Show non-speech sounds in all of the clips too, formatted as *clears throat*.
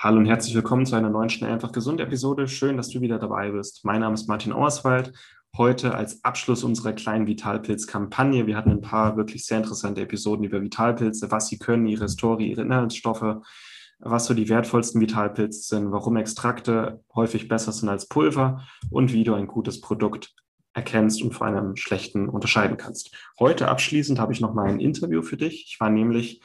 Hallo und herzlich willkommen zu einer neuen Schnell einfach gesund Episode. Schön, dass du wieder dabei bist. Mein Name ist Martin Auerswald. Heute als Abschluss unserer kleinen Vitalpilz-Kampagne. Wir hatten ein paar wirklich sehr interessante Episoden über Vitalpilze, was sie können, ihre Historie, ihre Inhaltsstoffe, was so die wertvollsten Vitalpilze sind, warum Extrakte häufig besser sind als Pulver und wie du ein gutes Produkt erkennst und von einem schlechten unterscheiden kannst. Heute abschließend habe ich noch mal ein Interview für dich. Ich war nämlich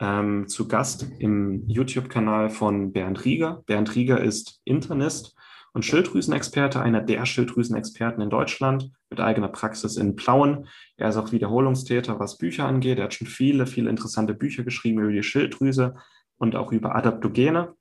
ähm, zu Gast im YouTube-Kanal von Bernd Rieger. Bernd Rieger ist Internist und Schilddrüsenexperte, einer der Schilddrüsenexperten in Deutschland mit eigener Praxis in Plauen. Er ist auch Wiederholungstäter, was Bücher angeht. Er hat schon viele, viele interessante Bücher geschrieben über die Schilddrüse und auch über Adaptogene.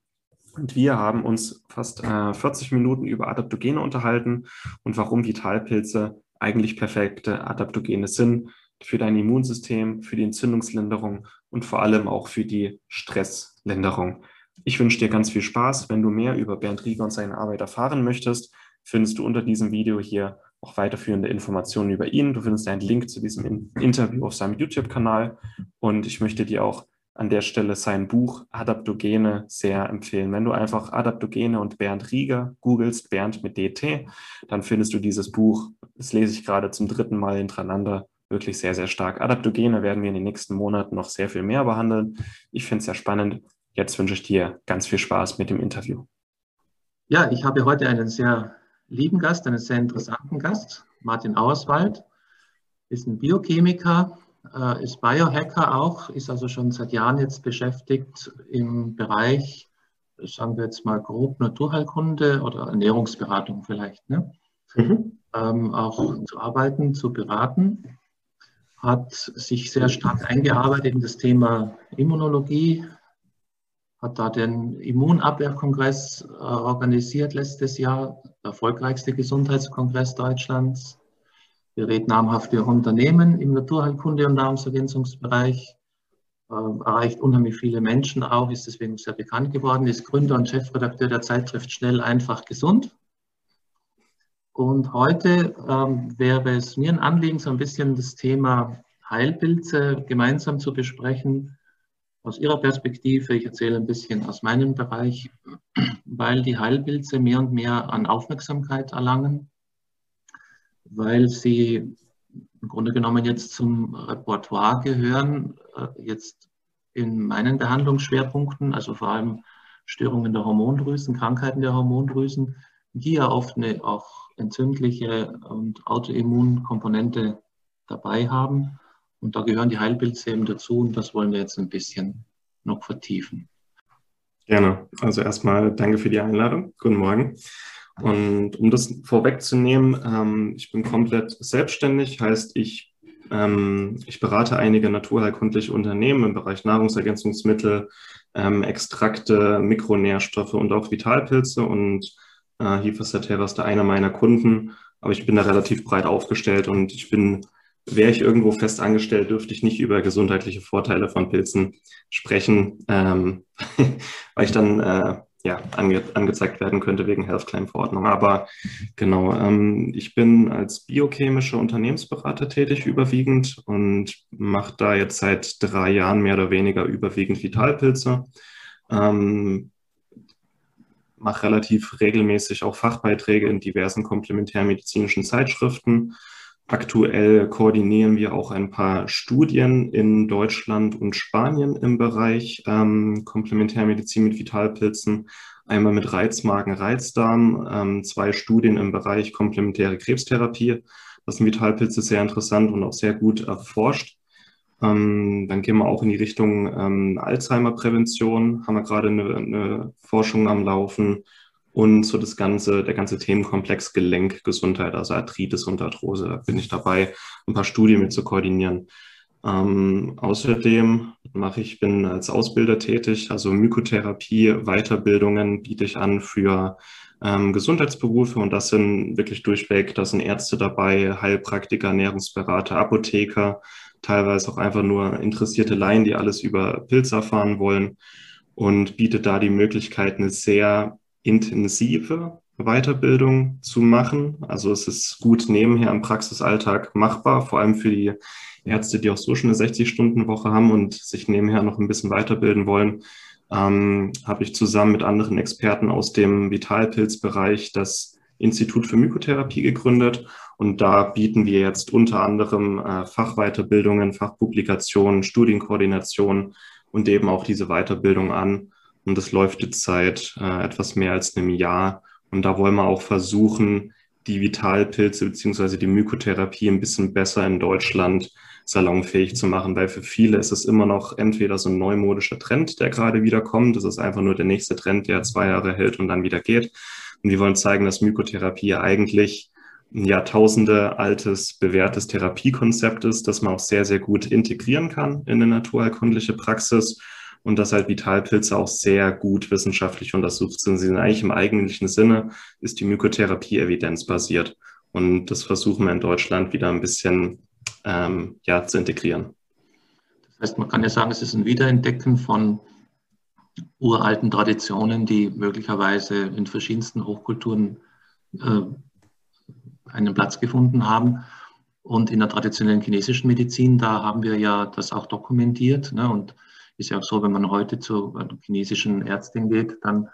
Und wir haben uns fast äh, 40 Minuten über Adaptogene unterhalten und warum Vitalpilze eigentlich perfekte Adaptogene sind für dein Immunsystem, für die Entzündungslinderung und vor allem auch für die Stresslinderung. Ich wünsche dir ganz viel Spaß. Wenn du mehr über Bernd Rieger und seine Arbeit erfahren möchtest, findest du unter diesem Video hier auch weiterführende Informationen über ihn. Du findest einen Link zu diesem Interview auf seinem YouTube-Kanal und ich möchte dir auch an der Stelle sein Buch Adaptogene sehr empfehlen. Wenn du einfach Adaptogene und Bernd Rieger googelst, Bernd mit DT, dann findest du dieses Buch. Das lese ich gerade zum dritten Mal hintereinander wirklich sehr, sehr stark. Adaptogene werden wir in den nächsten Monaten noch sehr viel mehr behandeln. Ich finde es sehr spannend. Jetzt wünsche ich dir ganz viel Spaß mit dem Interview. Ja, ich habe heute einen sehr lieben Gast, einen sehr interessanten Gast, Martin Auerswald, ist ein Biochemiker, äh, ist Biohacker auch, ist also schon seit Jahren jetzt beschäftigt im Bereich, sagen wir jetzt mal grob Naturheilkunde oder Ernährungsberatung vielleicht, ne? Mhm. Ähm, auch zu arbeiten, zu beraten hat sich sehr stark eingearbeitet in das Thema Immunologie, hat da den Immunabwehrkongress äh, organisiert letztes Jahr, der erfolgreichste Gesundheitskongress Deutschlands. Berät namhafte Unternehmen im Naturheilkunde- und Nahrungsergänzungsbereich, äh, erreicht unheimlich viele Menschen auch, ist deswegen sehr bekannt geworden, ist Gründer und Chefredakteur der Zeitschrift Schnell, einfach, gesund. Und heute ähm, wäre es mir ein Anliegen, so ein bisschen das Thema Heilpilze gemeinsam zu besprechen. Aus Ihrer Perspektive, ich erzähle ein bisschen aus meinem Bereich, *clears throat* weil die Heilpilze mehr und mehr an Aufmerksamkeit erlangen, weil sie im Grunde genommen jetzt zum Repertoire gehören, äh, jetzt in meinen Behandlungsschwerpunkten, also vor allem Störungen der Hormondrüsen, Krankheiten der Hormondrüsen, die ja oft eine auch entzündliche und Autoimmunkomponente dabei haben. Und da gehören die Heilpilze eben dazu und das wollen wir jetzt ein bisschen noch vertiefen. Gerne. Also erstmal danke für die Einladung. Guten Morgen. Und um das vorwegzunehmen, ähm, ich bin komplett selbstständig, heißt ich, ähm, ich berate einige naturheilkundliche Unternehmen im Bereich Nahrungsergänzungsmittel, ähm, Extrakte, Mikronährstoffe und auch Vitalpilze und äh, Hifas Satera ist da einer meiner Kunden, aber ich bin da relativ breit aufgestellt und ich bin, wäre ich irgendwo fest angestellt, dürfte ich nicht über gesundheitliche Vorteile von Pilzen sprechen, ähm, *laughs* weil ich dann äh, ja, ange angezeigt werden könnte wegen Health Claim Verordnung. Aber genau, ähm, ich bin als biochemischer Unternehmensberater tätig überwiegend und mache da jetzt seit drei Jahren mehr oder weniger überwiegend Vitalpilze. Ähm, mache relativ regelmäßig auch Fachbeiträge in diversen komplementärmedizinischen Zeitschriften. Aktuell koordinieren wir auch ein paar Studien in Deutschland und Spanien im Bereich ähm, Komplementärmedizin mit Vitalpilzen. Einmal mit Reizmagen, Reizdarm, ähm, zwei Studien im Bereich komplementäre Krebstherapie. Das sind Vitalpilze sehr interessant und auch sehr gut erforscht. Ähm, dann gehen wir auch in die Richtung ähm, Alzheimer-Prävention, haben wir gerade eine, eine, Forschung am Laufen. Und so das ganze, der ganze Themenkomplex Gelenkgesundheit, also Arthritis und Arthrose, da bin ich dabei, ein paar Studien mit zu koordinieren. Ähm, außerdem mache ich, bin als Ausbilder tätig, also Mykotherapie, Weiterbildungen biete ich an für ähm, Gesundheitsberufe und das sind wirklich durchweg, da sind Ärzte dabei, Heilpraktiker, Ernährungsberater, Apotheker, teilweise auch einfach nur interessierte Laien, die alles über Pilze erfahren wollen und bietet da die Möglichkeit, eine sehr intensive Weiterbildung zu machen. Also es ist gut nebenher im Praxisalltag machbar, vor allem für die Ärzte, die auch so schon eine 60-Stunden-Woche haben und sich nebenher noch ein bisschen weiterbilden wollen, ähm, habe ich zusammen mit anderen Experten aus dem Vitalpilzbereich das Institut für Mykotherapie gegründet. Und da bieten wir jetzt unter anderem äh, Fachweiterbildungen, Fachpublikationen, Studienkoordinationen und eben auch diese Weiterbildung an. Und das läuft jetzt seit äh, etwas mehr als einem Jahr. Und da wollen wir auch versuchen, die Vitalpilze beziehungsweise die Mykotherapie ein bisschen besser in Deutschland salonfähig zu machen, weil für viele ist es immer noch entweder so ein neumodischer Trend, der gerade wieder kommt. Das ist einfach nur der nächste Trend, der zwei Jahre hält und dann wieder geht. Und wir wollen zeigen, dass Mykotherapie eigentlich ein Jahrtausende altes, bewährtes Therapiekonzept ist, das man auch sehr, sehr gut integrieren kann in eine naturheilkundliche Praxis und dass halt Vitalpilze auch sehr gut wissenschaftlich untersucht sind. Sie sind eigentlich im eigentlichen Sinne, ist die Mykotherapie evidenzbasiert. Und das versuchen wir in Deutschland wieder ein bisschen ähm, ja, zu integrieren. Das heißt, man kann ja sagen, es ist ein Wiederentdecken von uralten Traditionen, die möglicherweise in verschiedensten Hochkulturen äh, einen Platz gefunden haben. Und in der traditionellen chinesischen Medizin, da haben wir ja das auch dokumentiert. Ne? Und ist ja auch so, wenn man heute zu chinesischen Ärzten geht, dann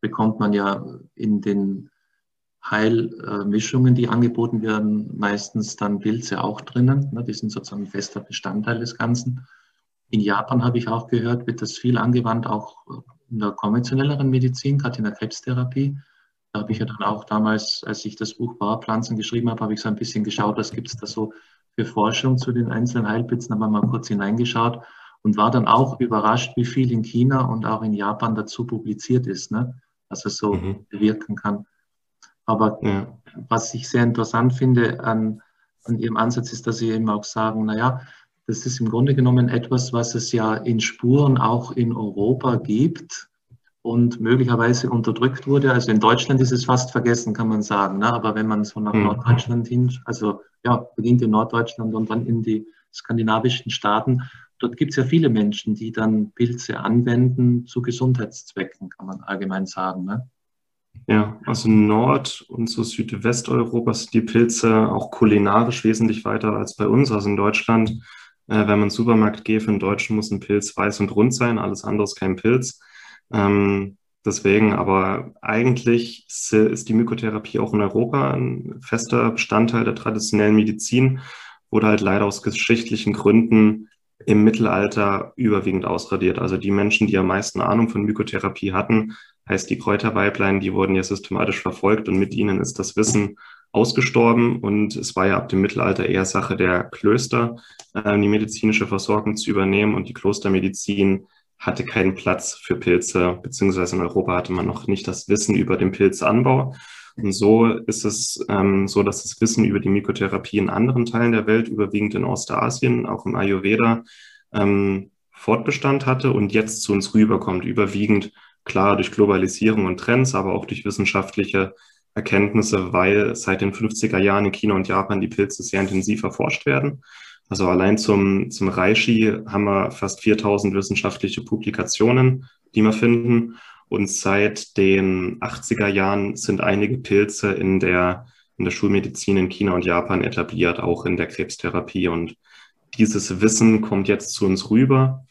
bekommt man ja in den Heilmischungen, die angeboten werden, meistens dann Pilze auch drinnen. Ne? Die sind sozusagen ein fester Bestandteil des Ganzen. In Japan habe ich auch gehört, wird das viel angewandt, auch in der konventionelleren Medizin, gerade in der Krebstherapie. Da habe ich ja dann auch damals, als ich das Buch Bauerpflanzen geschrieben habe, habe ich so ein bisschen geschaut, was gibt es da so für Forschung zu den einzelnen Heilpilzen, habe mal kurz hineingeschaut und war dann auch überrascht, wie viel in China und auch in Japan dazu publiziert ist, ne? dass es so mhm. bewirken kann. Aber ja. was ich sehr interessant finde an, an Ihrem Ansatz ist, dass Sie eben auch sagen, naja, das ist im Grunde genommen etwas, was es ja in Spuren auch in Europa gibt und möglicherweise unterdrückt wurde. Also in Deutschland ist es fast vergessen, kann man sagen. Ne? Aber wenn man so nach mhm. Norddeutschland hin, also ja, beginnt in Norddeutschland und dann in die skandinavischen Staaten, dort gibt es ja viele Menschen, die dann Pilze anwenden zu Gesundheitszwecken, kann man allgemein sagen. Ne? Ja, also Nord- und so Südwesteuropa sind die Pilze auch kulinarisch wesentlich weiter als bei uns. Also in Deutschland, äh, wenn man in den Supermarkt geht, für einen Deutschen muss ein Pilz weiß und rund sein, alles andere ist kein Pilz. Ähm, deswegen, aber eigentlich ist die Mykotherapie auch in Europa ein fester Bestandteil der traditionellen Medizin, wurde halt leider aus geschichtlichen Gründen im Mittelalter überwiegend ausradiert. Also die Menschen, die am meisten Ahnung von Mykotherapie hatten, heißt die Kräuterweiblein, die wurden ja systematisch verfolgt und mit ihnen ist das Wissen ausgestorben und es war ja ab dem Mittelalter eher Sache der Klöster, äh, die medizinische Versorgung zu übernehmen und die Klostermedizin hatte keinen Platz für Pilze, beziehungsweise in Europa hatte man noch nicht das Wissen über den Pilzanbau. Und so ist es ähm, so, dass das Wissen über die Mykotherapie in anderen Teilen der Welt, überwiegend in Ostasien, auch im Ayurveda, ähm, Fortbestand hatte und jetzt zu uns rüberkommt, überwiegend klar durch Globalisierung und Trends, aber auch durch wissenschaftliche Erkenntnisse, weil seit den 50er Jahren in China und Japan die Pilze sehr intensiv erforscht werden. Also allein zum, zum Reishi haben wir fast 4000 wissenschaftliche Publikationen, die wir finden. Und seit den 80er Jahren sind einige Pilze in der, in der Schulmedizin in China und Japan etabliert, auch in der Krebstherapie. Und dieses Wissen kommt jetzt zu uns rüber,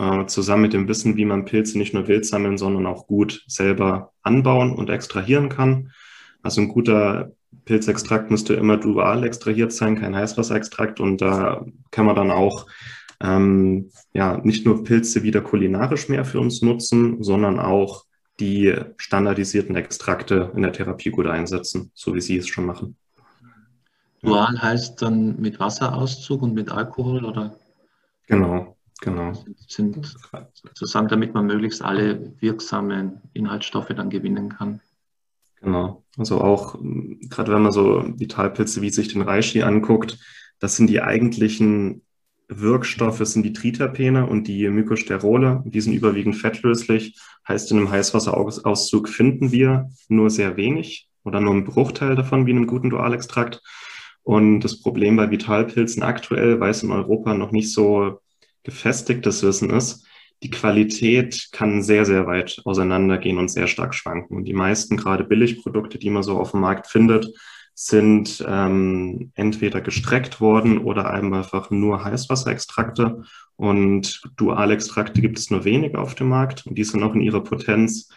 äh, zusammen mit dem Wissen, wie man Pilze nicht nur wild sammeln, sondern auch gut selber anbauen und extrahieren kann. Also ein guter Pilzextrakt müsste immer dual extrahiert sein, kein Heißwasserextrakt. Und da kann man dann auch ähm, ja, nicht nur Pilze wieder kulinarisch mehr für uns nutzen, sondern auch die standardisierten Extrakte in der Therapie gut einsetzen, so wie Sie es schon machen. Dual heißt dann mit Wasserauszug und mit Alkohol oder? Genau, genau. Sind, sind sozusagen, damit man möglichst alle wirksamen Inhaltsstoffe dann gewinnen kann. Genau. Also auch, gerade wenn man so Vitalpilze wie sich den Reishi anguckt, das sind die eigentlichen Wirkstoffe sind die Triterpene und die Mykosterole. Die sind überwiegend fettlöslich. Heißt, in einem Heißwasserauszug finden wir nur sehr wenig oder nur einen Bruchteil davon wie in einem guten Dualextrakt. Und das Problem bei Vitalpilzen aktuell, weil es in Europa noch nicht so gefestigtes Wissen ist, die Qualität kann sehr, sehr weit auseinandergehen und sehr stark schwanken. Und die meisten gerade Billigprodukte, die man so auf dem Markt findet, sind ähm, entweder gestreckt worden oder einfach nur Heißwasserextrakte. Und Dualextrakte gibt es nur wenige auf dem Markt und die sind auch in ihrer Potenz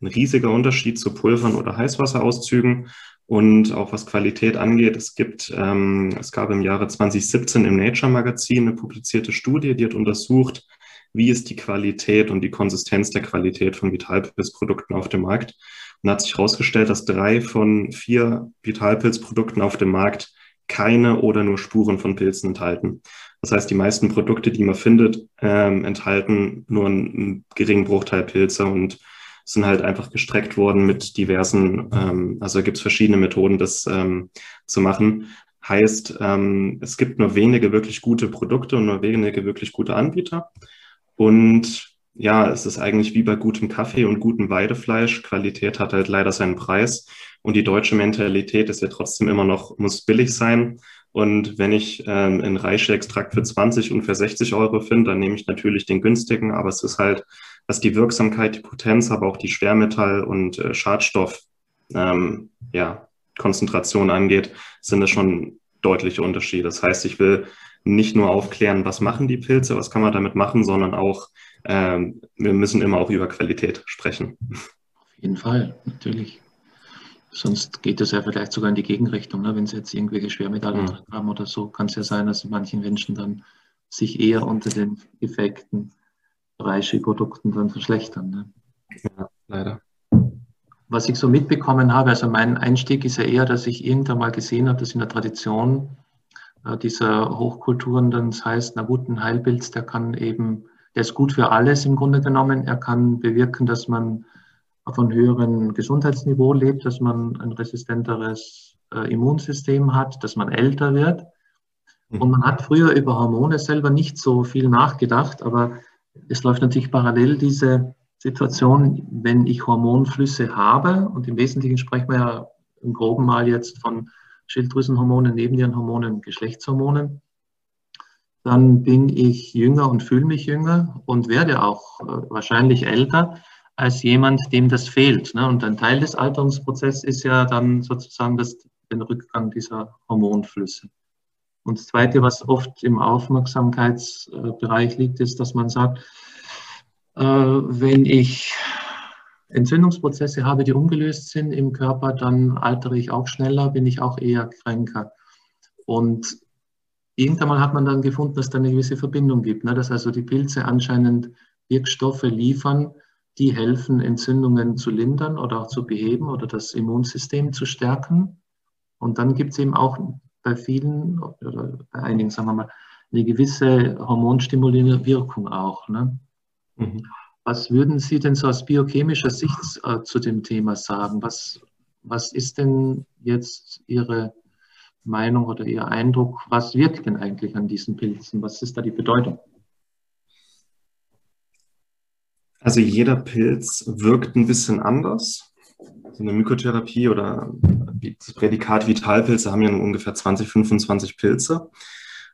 ein riesiger Unterschied zu Pulvern oder Heißwasserauszügen. Und auch was Qualität angeht, es gibt, ähm, es gab im Jahre 2017 im Nature Magazin eine publizierte Studie, die hat untersucht, wie ist die Qualität und die Konsistenz der Qualität von Vitalpilzprodukten auf dem Markt. Und hat sich herausgestellt, dass drei von vier Vitalpilzprodukten auf dem Markt keine oder nur Spuren von Pilzen enthalten. Das heißt, die meisten Produkte, die man findet, ähm, enthalten nur einen, einen geringen Bruchteil Pilze und sind halt einfach gestreckt worden mit diversen, ähm, also gibt es verschiedene Methoden, das ähm, zu machen. Heißt, ähm, es gibt nur wenige wirklich gute Produkte und nur wenige wirklich gute Anbieter. Und ja, es ist eigentlich wie bei gutem Kaffee und gutem Weidefleisch. Qualität hat halt leider seinen Preis. Und die deutsche Mentalität ist ja trotzdem immer noch, muss billig sein. Und wenn ich ähm, einen Reishi-Extrakt für 20 und für 60 Euro finde, dann nehme ich natürlich den günstigen. Aber es ist halt, was die Wirksamkeit, die Potenz, aber auch die Schwermetall- und äh, Schadstoff, ähm, ja, Konzentration angeht, sind es schon deutliche Unterschiede. Das heißt, ich will nicht nur aufklären, was machen die Pilze, was kann man damit machen, sondern auch, ähm, wir müssen immer auch über Qualität sprechen. Auf jeden Fall, natürlich. Sonst geht es ja vielleicht sogar in die Gegenrichtung. Ne? Wenn Sie jetzt irgendwelche Schwermetalle mhm. haben oder so, kann es ja sein, dass manchen Menschen dann sich eher unter den Effekten Reishi-Produkten dann verschlechtern. Ne? Ja, leider. Was ich so mitbekommen habe, also mein Einstieg ist ja eher, dass ich irgendwann mal gesehen habe, dass in der Tradition äh, dieser Hochkulturen dann das heißt, na gut, ein Heilpilz, der kann eben, der ist gut für alles im Grunde genommen. Er kann bewirken, dass man auf einem höheren Gesundheitsniveau lebt, dass man ein resistenteres äh, Immunsystem hat, dass man älter wird. Mhm. Und man hat früher über Hormone selber nicht so viel nachgedacht, aber es läuft natürlich parallel diese Situation, wenn ich Hormonflüsse habe, und im Wesentlichen sprechen wir ja im groben Mal jetzt von Schilddrüsenhormonen, Nebennierenhormonen, Geschlechtshormonen, dann bin ich jünger und fühle mich jünger und werde auch äh, wahrscheinlich älter als jemand, dem das fehlt. Ne? Und ein Teil des Alterungsprozesses ist ja dann sozusagen das, den Rückgang dieser Hormonflüsse. Und das Zweite, was oft im Aufmerksamkeitsbereich liegt, ist, dass man sagt, äh, wenn ich Entzündungsprozesse habe, die ungelöst sind im Körper, dann altere ich auch schneller, bin ich auch eher kränker. Und irgendwann mal hat man dann gefunden, dass da eine gewisse Verbindung gibt, ne? dass also die Pilze anscheinend Wirkstoffe liefern, die helfen, Entzündungen zu lindern oder auch zu beheben oder das Immunsystem zu stärken. Und dann gibt es eben auch bei vielen oder bei einigen, sagen wir mal, eine gewisse hormonstimulierende Wirkung auch. Ne? Mhm. Was würden Sie denn so aus biochemischer Sicht äh, zu dem Thema sagen? Was, was ist denn jetzt Ihre Meinung oder Ihr Eindruck? Was wirkt denn eigentlich an diesen Pilzen? Was ist da die Bedeutung? Also jeder Pilz wirkt ein bisschen anders. So eine Mykotherapie oder das Prädikat Vitalpilze haben ja ungefähr 20, 25 Pilze.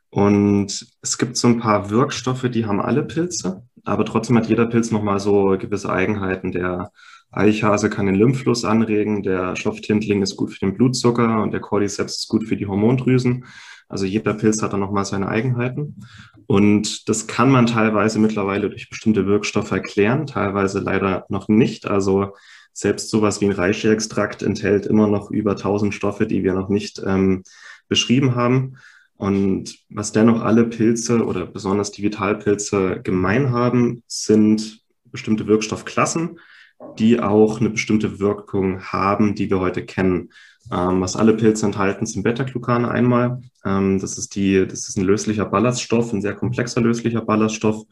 Und es gibt so ein paar Wirkstoffe, die haben alle Pilze. Aber trotzdem hat jeder Pilz nochmal so gewisse Eigenheiten. Der Eichhase kann den Lymphfluss anregen, der Stofftintling ist gut für den Blutzucker und der Cordyceps ist gut für die Hormondrüsen. Also jeder Pilz hat dann nochmal seine Eigenheiten. Und das kann man teilweise mittlerweile durch bestimmte Wirkstoffe erklären, teilweise leider noch nicht. Also selbst sowas wie ein Reishi-Extrakt enthält immer noch über 1000 Stoffe, die wir noch nicht ähm, beschrieben haben. Und was dennoch alle Pilze oder besonders die Vitalpilze gemein haben, sind bestimmte Wirkstoffklassen, die auch eine bestimmte Wirkung haben, die wir heute kennen. Ähm, was alle Pilze enthalten, sind Beta-Glucane einmal. Ähm, das, ist die, das ist ein löslicher Ballaststoff, ein sehr komplexer löslicher Ballaststoff,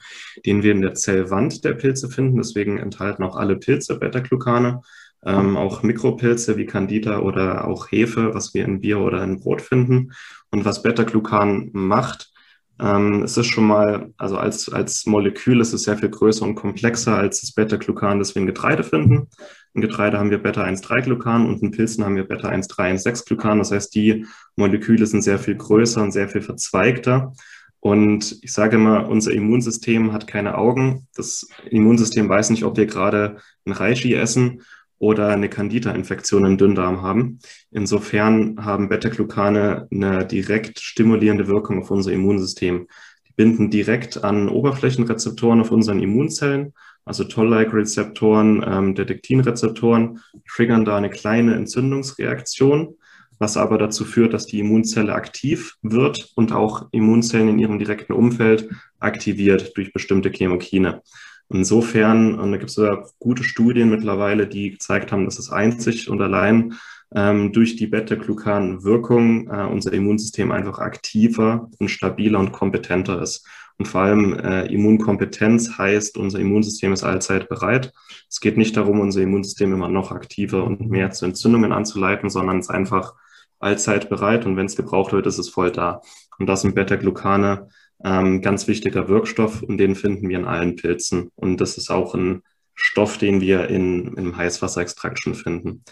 den wir in der Zellwand der Pilze finden. Deswegen enthalten auch alle Pilze Beta-Glucane. Ähm, auch Mikropilze wie Candida oder auch Hefe, was wir in Bier oder in Brot finden. Und was Beta-Glucan macht, Ähm, es ist schon mal, also als, als Molekül ist es sehr viel größer und komplexer als das Beta-Glucan, das wir in Getreide finden. In Getreide haben wir Beta-1,3-Glucan und in Pilzen haben wir Beta-1,3-1,6-Glucan. Das heißt, die Moleküle sind sehr viel größer und sehr viel verzweigter. Und ich sage immer, unser Immunsystem hat keine Augen. Das Immunsystem weiß nicht, ob wir gerade ein Reishi essen oder eine Candida-Infektion im Dünndarm haben. Insofern haben Beta-Glucane eine direkt stimulierende Wirkung auf unser Immunsystem. Binden direkt an Oberflächenrezeptoren auf unseren Immunzellen, also Toll-like-Rezeptoren, ähm, Detektin-Rezeptoren, triggern da eine kleine Entzündungsreaktion, was aber dazu führt, dass die Immunzelle aktiv wird und auch Immunzellen in ihrem direkten Umfeld aktiviert durch bestimmte Chemokine. Insofern, und da gibt es ja gute Studien mittlerweile, die gezeigt haben, dass es einzig und allein ähm, durch die Beta-Glucan-Wirkung äh, unser Immunsystem einfach aktiver und stabiler und kompetenter ist. Und vor allem äh, Immunkompetenz heißt, unser Immunsystem ist allzeit bereit. Es geht nicht darum, unser Immunsystem immer noch aktiver und mehr zu Entzündungen anzuleiten, sondern es ist einfach allzeit bereit und wenn es gebraucht wird, ist es voll da. Und das sind Beta-Glucane ähm, ganz wichtiger Wirkstoff und den finden wir in allen Pilzen. Und das ist auch ein Stoff, den wir in, im Heißwasserextrakt schon finden.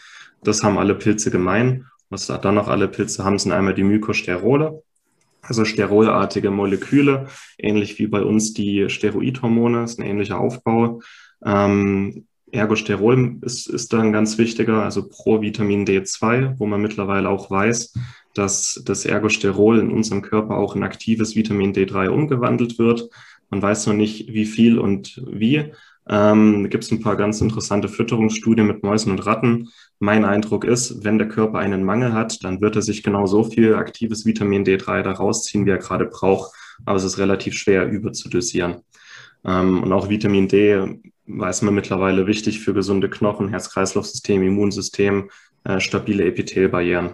Das haben alle Pilze gemein. Was dann noch alle Pilze haben, sind einmal die Mykosterole, also sterolartige Moleküle, ähnlich wie bei uns die Steroidhormone, ist ein ähnlicher Aufbau. Ähm, Ergosterol ist, ist dann ganz wichtiger, also Pro-Vitamin D2, wo man mittlerweile auch weiß, dass das Ergosterol in unserem Körper auch in aktives Vitamin D3 umgewandelt wird. Man weiß noch nicht, wie viel und wie. Ähm, gibt es ein paar ganz interessante Fütterungsstudien mit Mäusen und Ratten. Mein Eindruck ist, wenn der Körper einen Mangel hat, dann wird er sich genau so viel aktives Vitamin D3 da rausziehen, wie er gerade braucht. Aber es ist relativ schwer überzudosieren. Ähm, und auch Vitamin D weiß man mittlerweile wichtig für gesunde Knochen, Herz-Kreislauf-System, Immunsystem, äh, stabile Epithelbarrieren.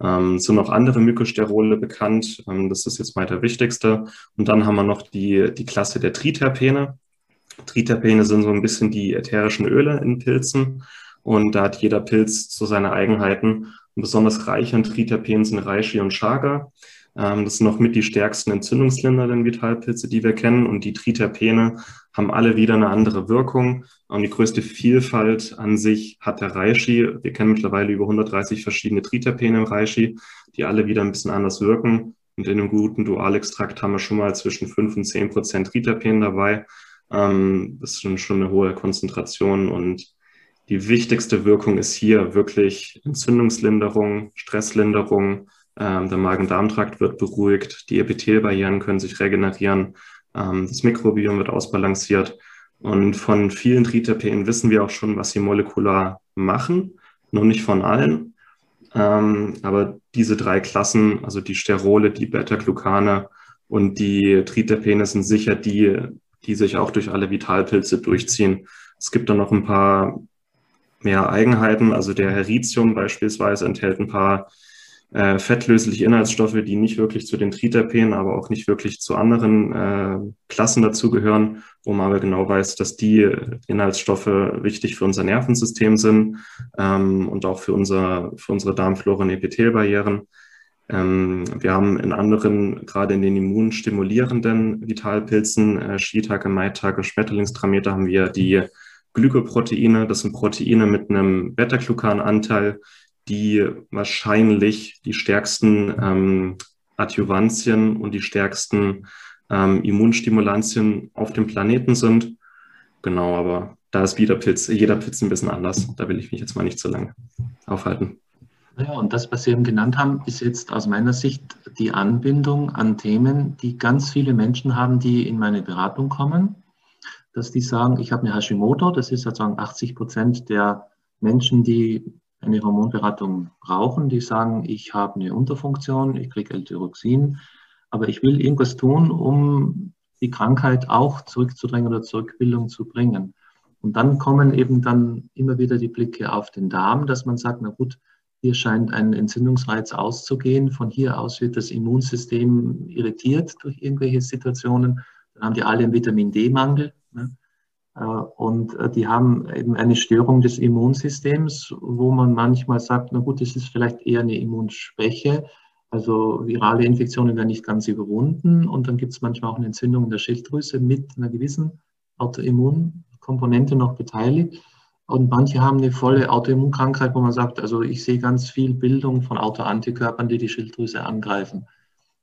Ähm, sind noch andere Mykosterole bekannt. Ähm, das ist jetzt mal der wichtigste. Und dann haben wir noch die, die Klasse der Triterpene. Triterpene sind so ein bisschen die ätherischen Öle in Pilzen. Und da hat jeder Pilz so seine Eigenheiten. Und besonders reich an Triterpenen sind Reishi und Chaga. Ähm, das sind noch mit die stärksten entzündungslindernden Vitalpilze, die wir kennen. Und die Triterpene haben alle wieder eine andere Wirkung. Und die größte Vielfalt an sich hat der Reishi. Wir kennen mittlerweile über 130 verschiedene Triterpene im Reishi, die alle wieder ein bisschen anders wirken. Und in einem guten Dualextrakt haben wir schon mal zwischen 5 und 10 Prozent Triterpen dabei. Ähm, das ist schon, schon eine hohe Konzentration und die wichtigste Wirkung ist hier wirklich Entzündungslinderung, Stresslinderung, ähm, der Magen-Darm-Trakt wird beruhigt, die Epithelbarrieren können sich regenerieren, ähm, das Mikrobiom wird ausbalanciert. Und von vielen Triterpenen wissen wir auch schon, was sie molekular machen, nur nicht von allen. Ähm, aber diese drei Klassen, also die Sterole, die Beta-Glucane und die Triterpene sind sicher die, die sich auch durch alle Vitalpilze durchziehen. Es gibt dann noch ein paar mehr Eigenheiten. Also der Heritium beispielsweise enthält ein paar äh, fettlösliche Inhaltsstoffe, die nicht wirklich zu den Triterpenen, aber auch nicht wirklich zu anderen äh, Klassen dazugehören, wo man aber genau weiß, dass die Inhaltsstoffe wichtig für unser Nervensystem sind ähm, und auch für, unser, für unsere Darmflora und Epithelbarrieren. Ähm, wir haben in anderen, gerade in den immunstimulierenden Vitalpilzen, äh, Shiitake, Maitake, Schmetterlingstrameter, haben wir die Glykoproteine. Das sind Proteine mit einem Beta-Glucan-Anteil, die wahrscheinlich die stärksten ähm, Adjuvantien und die stärksten ähm, Immunstimulantien auf dem Planeten sind. Genau, aber da ist jeder Pilz, jeder Pilz ein bisschen anders. Da will ich mich jetzt mal nicht so lange aufhalten. Ja, und das, was Sie eben genannt haben, ist jetzt aus meiner Sicht die Anbindung an Themen, die ganz viele Menschen haben, die in meine Beratung kommen, dass die sagen, ich habe eine Hashimoto, das ist sozusagen 80 Prozent der Menschen, die eine Hormonberatung brauchen, die sagen, ich habe eine Unterfunktion, ich kriege L-Tyroxin, aber ich will irgendwas tun, um die Krankheit auch zurückzudrängen oder zur Rückbildung zu bringen. Und dann kommen eben dann immer wieder die Blicke auf den Darm, dass man sagt, na gut, hier scheint ein Entzündungsreiz auszugehen. Von hier aus wird das Immunsystem irritiert durch irgendwelche Situationen. Dann haben die alle einen Vitamin D-Mangel. Ne? Äh, und äh, die haben eben eine Störung des Immunsystems, wo man manchmal sagt, na gut, das ist vielleicht eher eine Immunschwäche. Also virale Infektionen werden nicht ganz überwunden und dann gibt es manchmal auch eine Entzündung der Schilddrüse mit einer gewissen Autoimmunkomponente noch beteiligt. Und manche haben eine volle Autoimmunkrankheit, wo man sagt, also ich sehe ganz viel Bildung von Autoantikörpern, die die Schilddrüse angreifen.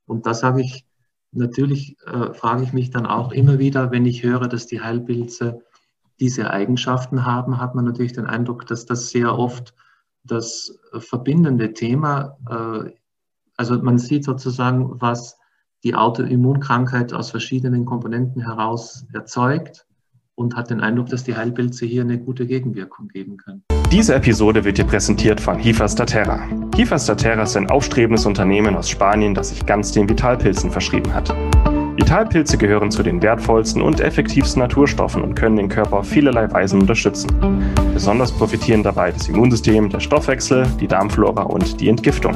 Und da sage ich, natürlich äh, frage ich mich dann auch immer wieder, wenn ich höre, dass die Heilpilze diese Eigenschaften haben, hat man natürlich den Eindruck, dass das sehr oft das verbindende Thema, äh, also man sieht sozusagen, was die Autoimmunkrankheit aus verschiedenen Komponenten heraus erzeugt und hat den Eindruck, dass die Heilpilze hier eine gute Gegenwirkung geben können. Diese Episode wird dir präsentiert von Hifa Statera. Hifa Statera ist ein aufstrebendes Unternehmen aus Spanien, das sich ganz den Vitalpilzen verschrieben hat. Vitalpilze gehören zu den wertvollsten und effektivsten Naturstoffen und können den Körper auf vielerlei Weisen unterstützen. Besonders profitieren dabei das Immunsystem, der Stoffwechsel, die Darmflora und die Entgiftung.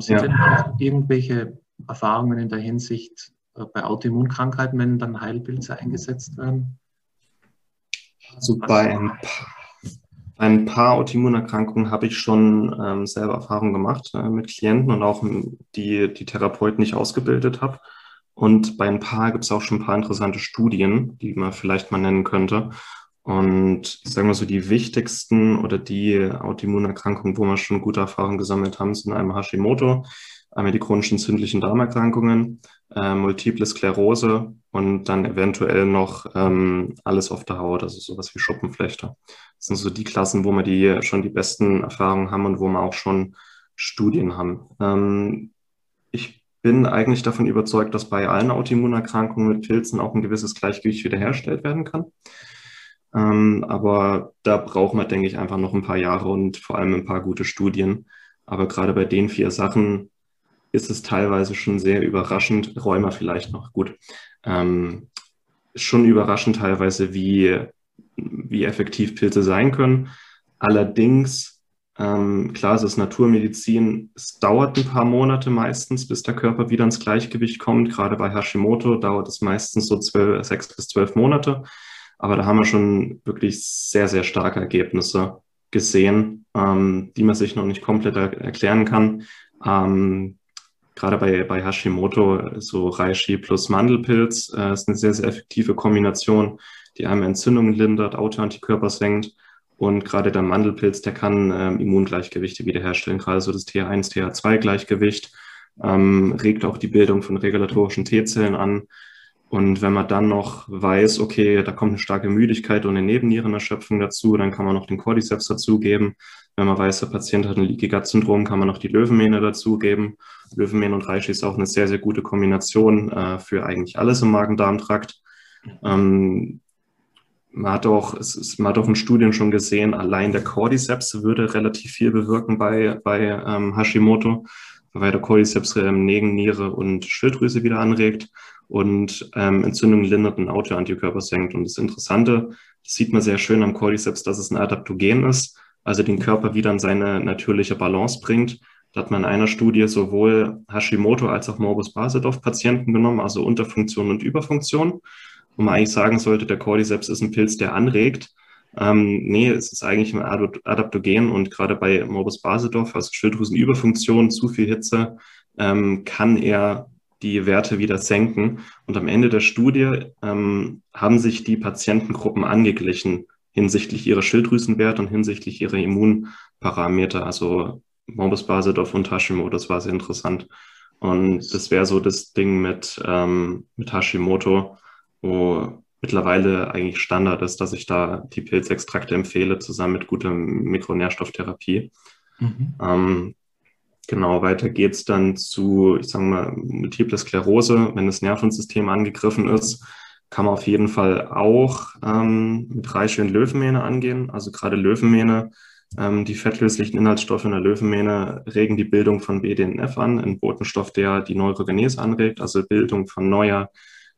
Haben Sie ja. denn auch irgendwelche Erfahrungen in der Hinsicht äh, bei Autoimmunkrankheiten, wenn dann Heilpilze eingesetzt werden? Also bei ein, paar, ein paar Autoimmunerkrankungen habe ich schon ähm, selber Erfahrung gemacht äh, mit Klienten und auch die, die Therapeuten nicht ausgebildet habe. Und bei ein paar gibt es auch schon ein paar interessante Studien, die man vielleicht mal nennen könnte. Und ich sage mal so, die wichtigsten oder die Autoimmunerkrankungen, wo wir schon gute Erfahrungen gesammelt haben, sind einmal Hashimoto, einmal die chronischen entzündlichen Darmerkrankungen, äh, Multiple Sklerose und dann eventuell noch ähm, alles auf der Haut, also sowas wie Schuppenflechte. Das sind so die Klassen, wo wir die schon die besten Erfahrungen haben und wo wir auch schon Studien haben. Ähm, ich bin eigentlich davon überzeugt, dass bei allen Autoimmunerkrankungen mit Pilzen auch ein gewisses Gleichgewicht wiederhergestellt werden kann. Ähm, aber da braucht man, denke ich, einfach noch ein paar Jahre und vor allem ein paar gute Studien. Aber gerade bei den vier Sachen ist es teilweise schon sehr überraschend, Rheuma vielleicht noch gut, ähm, schon überraschend teilweise, wie, wie effektiv Pilze sein können. Allerdings, ähm, klar, es ist Naturmedizin, es dauert ein paar Monate meistens, bis der Körper wieder ins Gleichgewicht kommt. Gerade bei Hashimoto dauert es meistens so zwölf, sechs bis zwölf Monate. Aber da haben wir schon wirklich sehr, sehr starke Ergebnisse gesehen, ähm, die man sich noch nicht komplett er erklären kann. Ähm, gerade bei, bei Hashimoto, so Reishi plus Mandelpilz, äh, ist eine sehr, sehr effektive Kombination, die einem Entzündungen lindert, Autoantikörper senkt. Und gerade der Mandelpilz, der kann ähm, Immungleichgewichte wiederherstellen, gerade so das TH1, TH2-Gleichgewicht, ähm, regt auch die Bildung von regulatorischen T-Zellen an. Und wenn man dann noch weiß, okay, da kommt eine starke Müdigkeit und eine Nebennierenerschöpfung dazu, dann kann man noch den Cordyceps dazugeben. Wenn man weiß, der Patient hat ein Leaky Gut Syndrom, kann man noch die Löwenmähne dazugeben. Löwenmähne und Reishi ist auch eine sehr, sehr gute Kombination äh, für eigentlich alles im Magen-Darm-Trakt. Ähm, man hat auch, es ist, man hat auch in Studien schon gesehen, allein der Cordyceps würde relativ viel bewirken bei, bei ähm, Hashimoto, weil der Cordyceps ähm, Nebenniere und Schilddrüse wieder anregt und ähm, Entzündungen lindert und Autoantikörper senkt. Und das Interessante, das sieht man sehr schön am Cordyceps, dass es ein Adaptogen ist, also den Körper wieder in seine natürliche Balance bringt. Da hat man in einer Studie sowohl Hashimoto als auch Morbus Basedorf Patienten genommen, also Unterfunktion und Überfunktion. Wo man eigentlich sagen sollte, der Cordyceps ist ein Pilz, der anregt. Ähm, nee, es ist eigentlich ein Adaptogen und gerade bei Morbus Basedorf, also Schilddrüsenüberfunktion, zu viel Hitze, ähm, kann er die Werte wieder senken. Und am Ende der Studie ähm, haben sich die Patientengruppen angeglichen hinsichtlich ihrer Schilddrüsenwerte und hinsichtlich ihrer Immunparameter. Also Morbus Basedorf und Hashimoto, das war sehr interessant. Und das wäre so das Ding mit, ähm, mit Hashimoto, wo mittlerweile eigentlich Standard ist, dass ich da die Pilzextrakte empfehle, zusammen mit guter Mikronährstofftherapie. Mhm. Ähm, genau, weiter geht es dann zu, ich sage mal, Multiple Sklerose, wenn das Nervensystem angegriffen ist kann man auf jeden Fall auch ähm, mit Reishi Löwenmähne angehen. Also gerade Löwenmähne, ähm, die fettlöslichen Inhaltsstoffe in der Löwenmähne regen die Bildung von BDNF an, ein Botenstoff, der die Neurogenese anregt, also Bildung von neuer,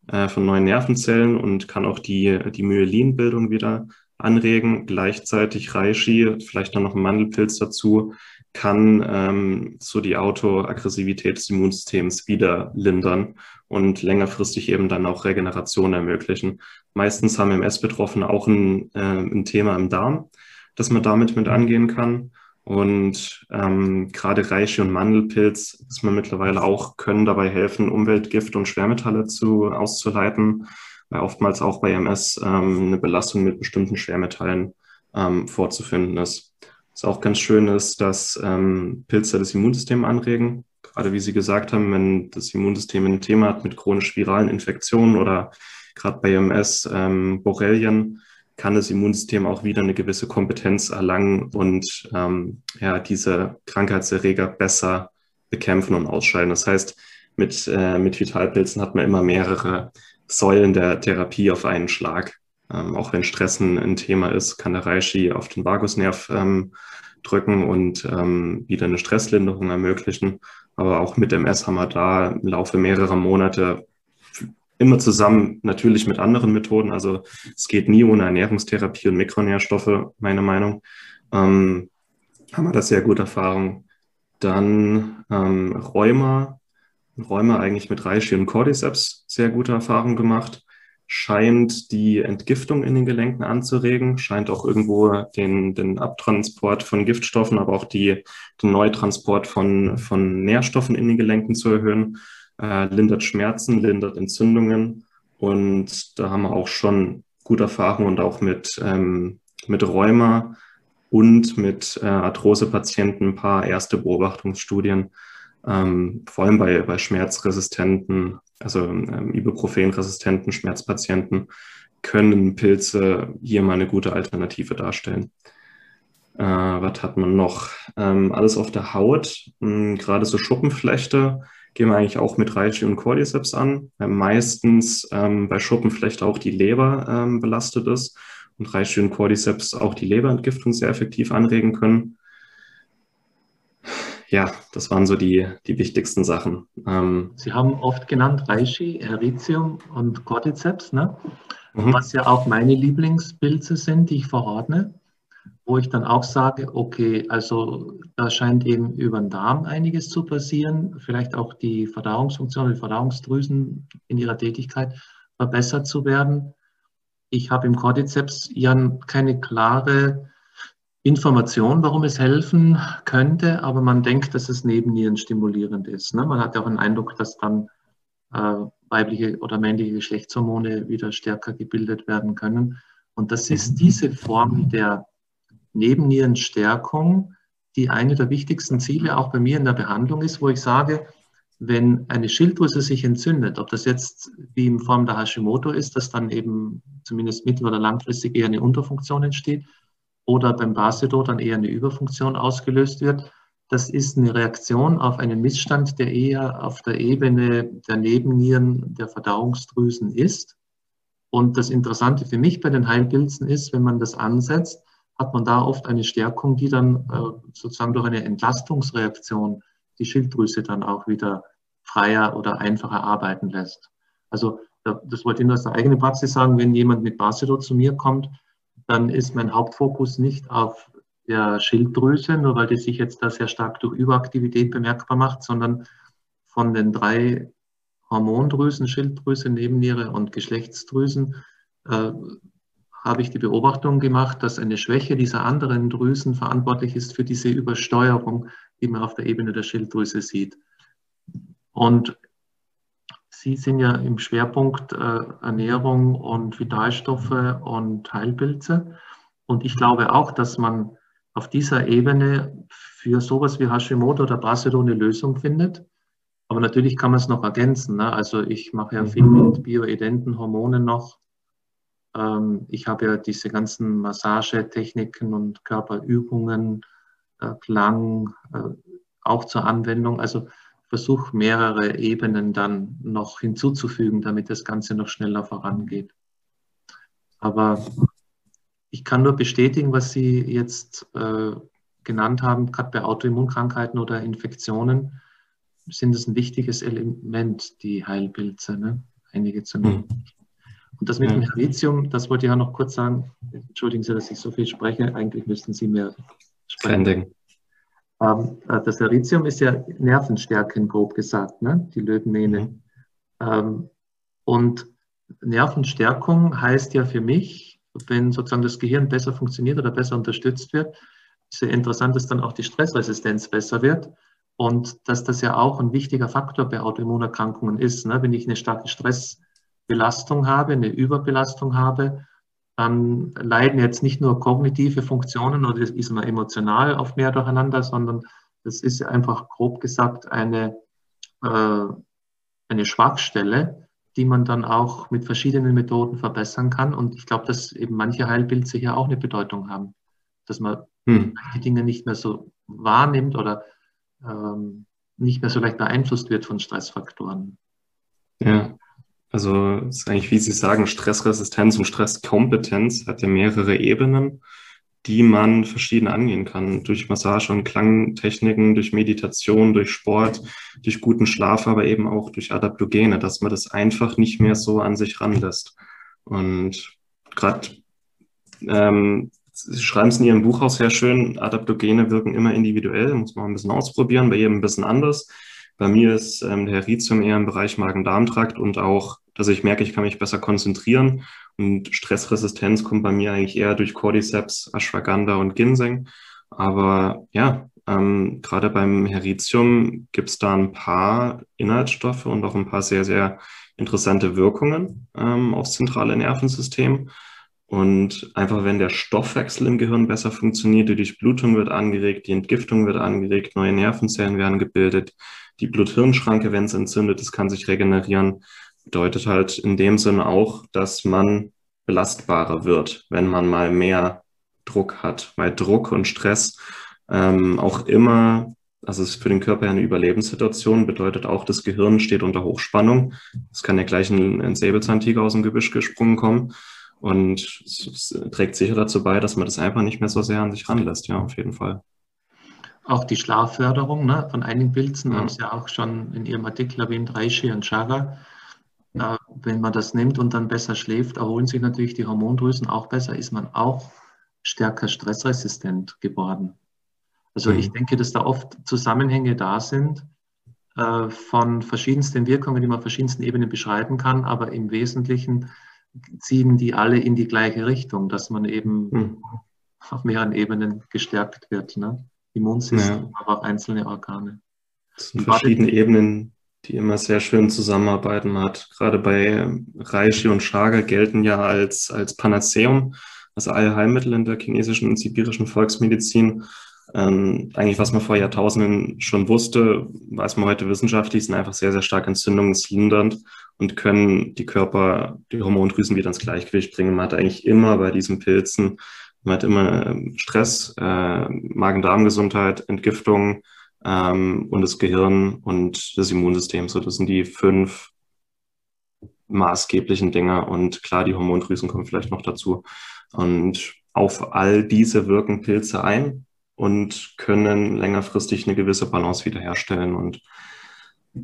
äh, von neuen Nervenzellen und kann auch die, die Myelinbildung wieder anregen. Gleichzeitig Reishi, vielleicht dann noch ein Mandelpilz dazu, kann ähm, so die Autoaggressivität des Immunsystems wieder lindern und längerfristig eben dann auch Regeneration ermöglichen. Meistens haben MS-Betroffene auch ein, äh, ein Thema im Darm, das man damit mit angehen kann. Und ähm, gerade Reishi und Mandelpilz, ist man mittlerweile auch, können dabei helfen, Umweltgift und Schwermetalle zu, auszuleiten weil oftmals auch bei MS ähm, eine Belastung mit bestimmten Schwermetallen ähm, vorzufinden ist. Was auch ganz schön ist, dass ähm, Pilze das Immunsystem anregen. Gerade wie Sie gesagt haben, wenn das Immunsystem ein Thema hat mit chronisch viralen Infektionen oder gerade bei MS ähm, Borrelien, kann das Immunsystem auch wieder eine gewisse Kompetenz erlangen und ähm, ja, diese Krankheitserreger besser bekämpfen und ausscheiden. Das heißt, mit, äh, mit Vitalpilzen hat man immer mehrere Säulen der Therapie auf einen Schlag. Ähm, auch wenn Stressen ein Thema ist, kann der Reishi auf den Vagusnerv ähm, drücken und ähm, wieder eine Stresslinderung ermöglichen. Aber auch mit MS haben wir da im Laufe mehrerer Monate immer zusammen natürlich mit anderen Methoden. Also es geht nie ohne Ernährungstherapie und Mikronährstoffe, meine Meinung. Ähm, haben wir da sehr gute Erfahrung. Dann ähm, Rheuma Räume eigentlich mit Reishi und Cordyceps sehr gute Erfahrungen gemacht. Scheint die Entgiftung in den Gelenken anzuregen, scheint auch irgendwo den, den Abtransport von Giftstoffen, aber auch die, den Neutransport von, von Nährstoffen in den Gelenken zu erhöhen, äh, lindert Schmerzen, lindert Entzündungen. Und da haben wir auch schon gute Erfahrungen und auch mit, ähm, mit Rheuma und mit äh, Arthrose-Patienten ein paar erste Beobachtungsstudien, ähm, vor allem bei, bei schmerzresistenten, also ähm, ibuprofenresistenten Schmerzpatienten, können Pilze hier mal eine gute Alternative darstellen. Äh, was hat man noch? Ähm, alles auf der Haut, hm, gerade so Schuppenflechte, gehen wir eigentlich auch mit Reishi und Cordyceps an, weil meistens ähm, bei Schuppenflechte auch die Leber ähm, belastet ist und Reishi und Cordyceps auch die Leberentgiftung sehr effektiv anregen können ja, das waren so die, die wichtigsten Sachen. Ähm, Sie haben oft genannt Reishi, Heritium und Cordyceps, ne? Mhm. was ja auch meine Lieblingspilze sind, die ich verordne, wo ich dann auch sage, okay, also da scheint eben über den Darm einiges zu passieren, vielleicht auch die Verdauungsfunktion, die Verdauungsdrüsen in ihrer Tätigkeit verbessert zu werden. Ich habe im Cordyceps ja keine klare Information, warum es helfen könnte, aber man denkt, dass es Nebennieren stimulierend ist. Ne? Man hat ja auch den Eindruck, dass dann äh, weibliche oder männliche Geschlechtshormone wieder stärker gebildet werden können. Und das ist mhm. diese Form der Nebennierenstärkung, die eine der wichtigsten Ziele auch bei mir in der Behandlung ist, wo ich sage, wenn eine Schilddrüse sich entzündet, ob das jetzt wie in Form der Hashimoto ist, dass dann eben zumindest mittel- oder langfristig eher eine Unterfunktion entsteht, oder beim Basedor dann eher eine Überfunktion ausgelöst wird. Das ist eine Reaktion auf einen Missstand, der eher auf der Ebene der Nebennieren der Verdauungsdrüsen ist. Und das Interessante für mich bei den Heilpilzen ist, wenn man das ansetzt, hat man da oft eine Stärkung, die dann äh, sozusagen durch eine Entlastungsreaktion die Schilddrüse dann auch wieder freier oder einfacher arbeiten lässt. Also das wollte ich nur aus der eigenen Praxis sagen, wenn jemand mit Basedor zu mir kommt, dann ist mein Hauptfokus nicht auf der Schilddrüse, nur weil die sich jetzt da sehr stark durch Überaktivität bemerkbar macht, sondern von den drei Hormondrüsen, Schilddrüse, Nebenniere und Geschlechtsdrüsen, äh, habe ich die Beobachtung gemacht, dass eine Schwäche dieser anderen Drüsen verantwortlich ist für diese Übersteuerung, die man auf der Ebene der Schilddrüse sieht. Und Sie sind ja im Schwerpunkt äh, Ernährung und Vitalstoffe und Heilpilze. Und ich glaube auch, dass man auf dieser Ebene für sowas wie Hashimoto oder Basedow eine Lösung findet. Aber natürlich kann man es noch ergänzen. Ne? Also ich mache ja viel mit bioidenten Hormonen noch. Ähm, ich habe ja diese ganzen Massagetechniken und Körperübungen, äh, Klang äh, auch zur Anwendung. Also versuche mehrere Ebenen dann noch hinzuzufügen, damit das Ganze noch schneller vorangeht. Aber ich kann nur bestätigen, was Sie jetzt äh, genannt haben, gerade bei Autoimmunkrankheiten oder Infektionen sind es ein wichtiges Element, die Heilpilze, ne? einige zu nennen. Mhm. Und das mit dem Heritium, das wollte ich ja noch kurz sagen. Entschuldigen Sie, dass ich so viel spreche. Eigentlich müssten Sie mir sprechen. Äh, das Heritium ist ja nervenstärkend, grob gesagt, ne? die Löwenmähne. Mhm. Ähm, und Nervenstärkung heißt ja für mich, wenn sozusagen das Gehirn besser funktioniert oder besser unterstützt wird, ist ja interessant, dass dann auch die Stressresistenz besser wird und dass das ja auch ein wichtiger Faktor bei Autoimmunerkrankungen ist. Ne? Wenn ich eine starke Stressbelastung habe, eine Überbelastung habe, dann leiden jetzt nicht nur kognitive Funktionen oder ist man emotional auf mehr durcheinander, sondern das ist einfach grob gesagt eine, äh, eine Schwachstelle, die man dann auch mit verschiedenen Methoden verbessern kann. Und ich glaube, dass eben manche Heilpilze hier auch eine Bedeutung haben, dass man hm. die Dinge nicht mehr so wahrnimmt oder ähm, nicht mehr so leicht beeinflusst wird von Stressfaktoren. Ja, also ist eigentlich, wie Sie sagen, Stressresistenz und Stresskompetenz hat ja mehrere Ebenen die man verschieden angehen kann. Durch Massage und Klangtechniken, durch Meditation, durch Sport, durch guten Schlaf, aber eben auch durch Adaptogene, dass man das einfach nicht mehr so an sich ranlässt. Und gerade, ähm, Sie schreiben es in Ihrem Buch auch sehr schön, Adaptogene wirken immer individuell, muss man ein bisschen ausprobieren, bei jedem ein bisschen anders. Bei mir ist ähm, der Heritium eher im Bereich Magen-Darm-Trakt und auch, dass ich merke, ich kann mich besser konzentrieren und Stressresistenz kommt bei mir eigentlich eher durch Cordyceps, Ashwagandha und Ginseng. Aber ja, ähm, gerade beim Heritium gibt es da ein paar Inhaltsstoffe und auch ein paar sehr, sehr interessante Wirkungen ähm, aufs zentrale Nervensystem. Und einfach, wenn der Stoffwechsel im Gehirn besser funktioniert, die Durchblutung wird angeregt, die Entgiftung wird angeregt, neue Nervenzellen werden gebildet, die Blut-Hirn-Schranke, wenn es entzündet ist, kann sich regenerieren bedeutet halt in dem Sinne auch, dass man belastbarer wird, wenn man mal mehr Druck hat, weil Druck und Stress ähm, auch immer, also es ist für den Körper eine Überlebenssituation, bedeutet auch, das Gehirn steht unter Hochspannung. Es kann ja gleich ein, ein Säbelzahntiger aus dem Gebüsch gesprungen kommen und es, trägt sicher dazu bei, dass man das einfach nicht mehr so sehr an sich ranlässt, ja, auf jeden Fall. Auch die Schlafförderung ne, von einigen Pilzen ja. haben Sie ja auch schon in Ihrem Artikel erwähnt, Reishi und Chaga äh, wenn man das nimmt und dann besser schläft, erholen sich natürlich die Hormondrüsen auch besser, ist man auch stärker stressresistent geworden. Also mhm. ich denke, dass da oft Zusammenhänge da sind äh, von verschiedensten Wirkungen, die man auf verschiedensten Ebenen beschreiben kann, aber im Wesentlichen ziehen die alle in die gleiche Richtung, dass man eben mhm. auf mehreren Ebenen gestärkt wird. Ne? Immunsystem, ja. aber auch einzelne Organe. Das sind verschiedene Ebenen, die immer sehr schön zusammenarbeiten. Hat gerade bei Reishi und Chaga gelten ja als, als Panaceum, also Allheilmittel in der chinesischen und sibirischen Volksmedizin. Ähm, eigentlich, was man vor Jahrtausenden schon wusste, weiß man heute wissenschaftlich, sind einfach sehr, sehr stark entzündungslindernd und können die Körper, die Hormondrüsen wieder ins Gleichgewicht bringen. Man hat eigentlich immer bei diesen Pilzen, man hat immer ähm, Stress, äh, Magen-Darm-Gesundheit, Entgiftung, ähm, und das Gehirn und das Immunsystem. So, das sind die fünf maßgeblichen Dinge. Und klar, die Hormondrüsen kommen vielleicht noch dazu. Und auf all diese wirken Pilze ein und können längerfristig eine gewisse Balance wiederherstellen. Und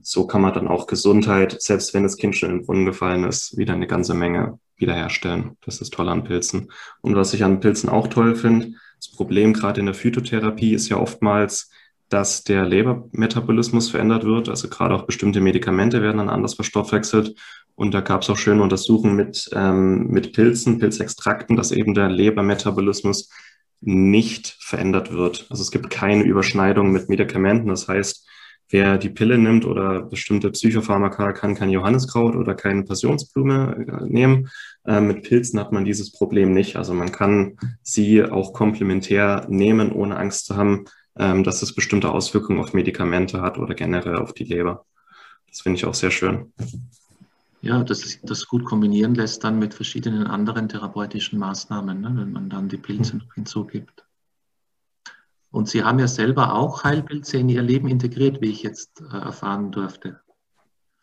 so kann man dann auch Gesundheit, selbst wenn das Kind schon in den Brunnen gefallen ist, wieder eine ganze Menge wiederherstellen. Das ist toll an Pilzen. Und was ich an Pilzen auch toll finde, das Problem gerade in der Phytotherapie ist ja oftmals, dass der Lebermetabolismus verändert wird. Also gerade auch bestimmte Medikamente werden dann anders verstoffwechselt. Und da gab es auch schöne Untersuchungen mit, ähm, mit Pilzen, Pilzextrakten, dass eben der Lebermetabolismus nicht verändert wird. Also es gibt keine Überschneidung mit Medikamenten. Das heißt, wer die Pille nimmt oder bestimmte Psychopharmaka, kann kein Johanniskraut oder keine Passionsblume äh, nehmen. Äh, mit Pilzen hat man dieses Problem nicht. Also man kann sie auch komplementär nehmen, ohne Angst zu haben, ähm, dass es bestimmte Auswirkungen auf Medikamente hat oder generell auf die Leber. Das finde ich auch sehr schön. Ja, dass das gut kombinieren lässt dann mit verschiedenen anderen therapeutischen Maßnahmen, ne, wenn man dann die Pilze noch hinzugibt. Und Sie haben ja selber auch Heilpilze in Ihr Leben integriert, wie ich jetzt äh, erfahren durfte.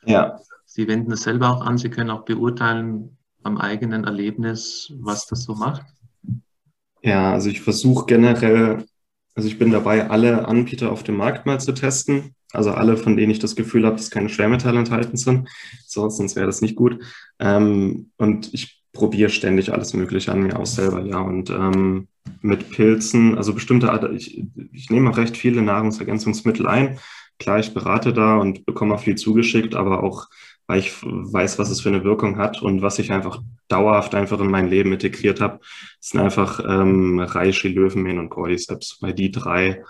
Ja. Sie wenden das selber auch an, Sie können auch beurteilen am eigenen Erlebnis, was das so macht. Ja, also ich versuche generell, also ich bin dabei, alle Anbieter auf dem Markt mal zu testen. Also alle, von denen ich das Gefühl habe, dass keine Schwermetalle enthalten sind. So, sonst wäre das nicht gut. Ähm, und ich probiere ständig alles Mögliche an mir aus selber, ja. Und ähm, mit Pilzen, also bestimmte Art, ich, ich nehme auch recht viele Nahrungsergänzungsmittel ein. Klar, ich berate da und bekomme auch viel zugeschickt, aber auch, weil ich weiß, was es für eine Wirkung hat und was ich einfach dauerhaft einfach in mein Leben integriert habe, sind einfach ähm, Reishi, Löwenmähen und Cordyceps, weil die drei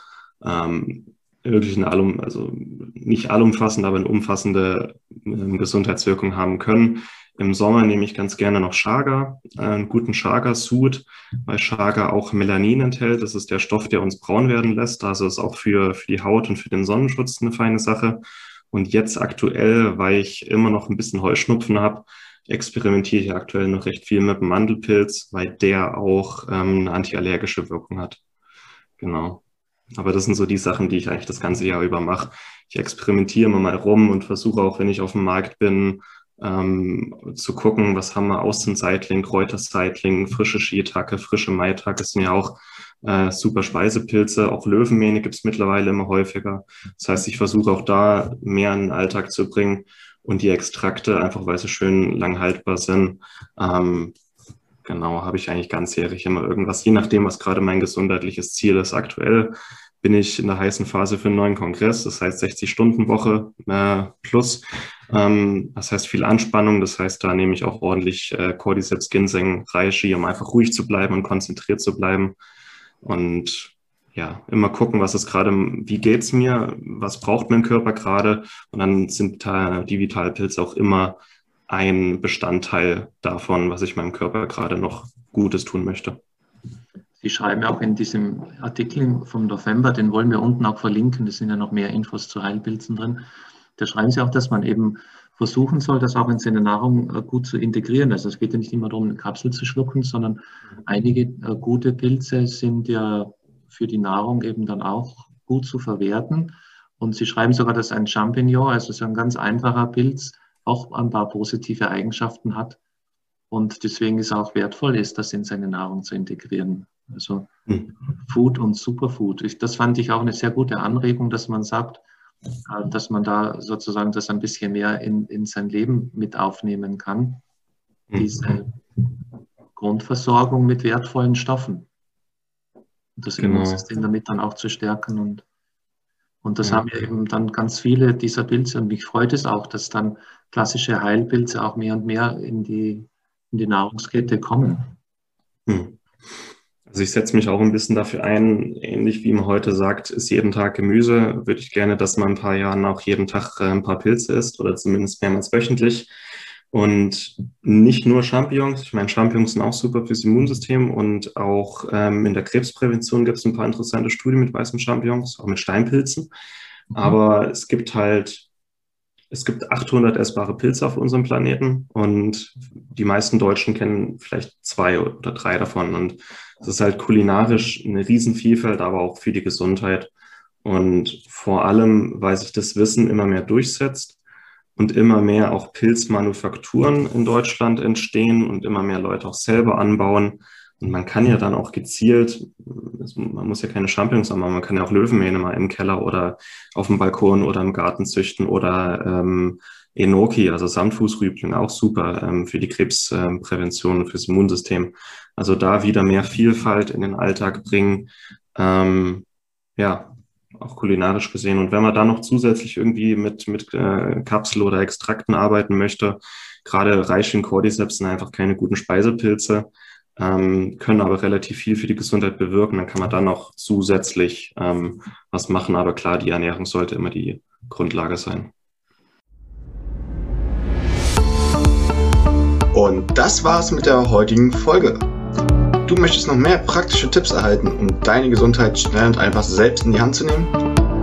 ähm, wirklich eine allum, also nicht allumfassende, aber eine umfassende äh, Gesundheitswirkung haben können. Im Sommer nehme ich ganz gerne noch Chaga, äh, einen guten Chaga-Sud, weil Chaga auch Melanin enthält. Das ist der Stoff, der uns braun werden lässt. Also ist auch für, für die Haut und für den Sonnenschutz eine feine Sache. Und jetzt aktuell, weil ich immer noch ein bisschen Heuschnupfen habe, experimentiere ich aktuell noch recht viel mit dem Mandelpilz, weil der auch ähm, eine antiallergische Wirkung hat. Genau. Aber das sind so die Sachen, die ich eigentlich das ganze Jahr über mache. Ich experimentiere immer mal rum und versuche auch, wenn ich auf dem Markt bin, ähm, zu gucken, was haben wir Außenseitling, Kräuterseitling, frische Shiitake, frische Maitake sind ja auch äh, super Speisepilze. Auch Löwenmähne gibt es mittlerweile immer häufiger. Das heißt, ich versuche auch da mehr in den Alltag zu bringen und die Extrakte, einfach weil sie schön lang haltbar sind. Ähm, genau, habe ich eigentlich ganzjährig immer irgendwas, je nachdem, was gerade mein gesundheitliches Ziel ist. Aktuell bin ich in der heißen Phase für einen neuen Kongress, das heißt 60-Stunden-Woche äh, plus. Ähm, das heißt viel Anspannung, das heißt, da nehme ich auch ordentlich äh, Cordyceps, Ginseng, Reishi, um einfach ruhig zu bleiben und konzentriert zu bleiben. Und ja, immer gucken, was ist gerade, wie geht's mir, was braucht mein Körper gerade. Und dann sind die Vitalpilze auch immer ein Bestandteil davon, was ich meinem Körper gerade noch Gutes tun möchte. Sie schreiben auch in diesem Artikel vom November, den wollen wir unten auch verlinken, da sind ja noch mehr Infos zu Heilpilzen drin. Da schreiben Sie auch, dass man eben versuchen soll, das auch in seine Nahrung äh, gut zu integrieren. Also es geht ja nicht immer darum, eine Kapsel zu schlucken, sondern einige äh, gute Pilze sind ja für die Nahrung eben dann auch gut zu verwerten. Und Sie schreiben sogar, dass ein Champignon, also so ein ganz einfacher Pilz, auch ein paar positive Eigenschaften hat und deswegen ist auch wertvoll ist, das in seine Nahrung zu integrieren. Also mhm. Food und Superfood. Ich, das fand ich auch eine sehr gute Anregung, dass man sagt, äh, dass man da sozusagen das ein bisschen mehr in, in sein Leben mit aufnehmen kann. Mhm. Diese Grundversorgung mit wertvollen Stoffen. Und das genau. Immunsystem damit dann auch zu stärken. Und, und das ja. haben ja eben dann ganz viele dieser Pilze. Und mich freut es auch, dass dann klassische Heilpilze auch mehr und mehr in die, in die Nahrungskette kommen. Hm. Also ich setze mich auch ein bisschen dafür ein, ähnlich wie man heute sagt, ist jeden Tag Gemüse, würde ich gerne, dass man ein paar Jahren auch jeden Tag äh, ein paar Pilze isst oder zumindest mehrmals wöchentlich. Und nicht nur Champignons, ich meine, Champignons sind auch super fürs Immunsystem und auch ähm, in der Krebsprävention gibt es ein paar interessante Studien mit weißen Champignons, auch mit Steinpilzen. Mhm. Aber es gibt halt es gibt 800 essbare Pilze auf unserem Planeten und die meisten Deutschen kennen vielleicht zwei oder drei davon. Und es ist halt kulinarisch eine Riesenvielfalt, aber auch für die Gesundheit. Und vor allem, weil sich das Wissen immer mehr durchsetzt und immer mehr auch Pilzmanufakturen in Deutschland entstehen und immer mehr Leute auch selber anbauen, und man kann ja dann auch gezielt, man muss ja keine Champignons haben, man kann ja auch Löwenmähne mal im Keller oder auf dem Balkon oder im Garten züchten oder ähm, Enoki, also Sandfußrübling, auch super ähm, für die Krebsprävention und fürs Immunsystem. Also da wieder mehr Vielfalt in den Alltag bringen, ähm, ja, auch kulinarisch gesehen. Und wenn man da noch zusätzlich irgendwie mit, mit äh, Kapsel oder Extrakten arbeiten möchte, gerade Reishi und Cordyceps sind einfach keine guten Speisepilze ähm, können aber relativ viel für die Gesundheit bewirken. Dann kann man da noch zusätzlich ähm, was machen. Aber klar, die Ernährung sollte immer die Grundlage sein. Und das war's mit der heutigen Folge. Du möchtest noch mehr praktische Tipps erhalten, um deine Gesundheit schnell und einfach selbst in die Hand zu nehmen?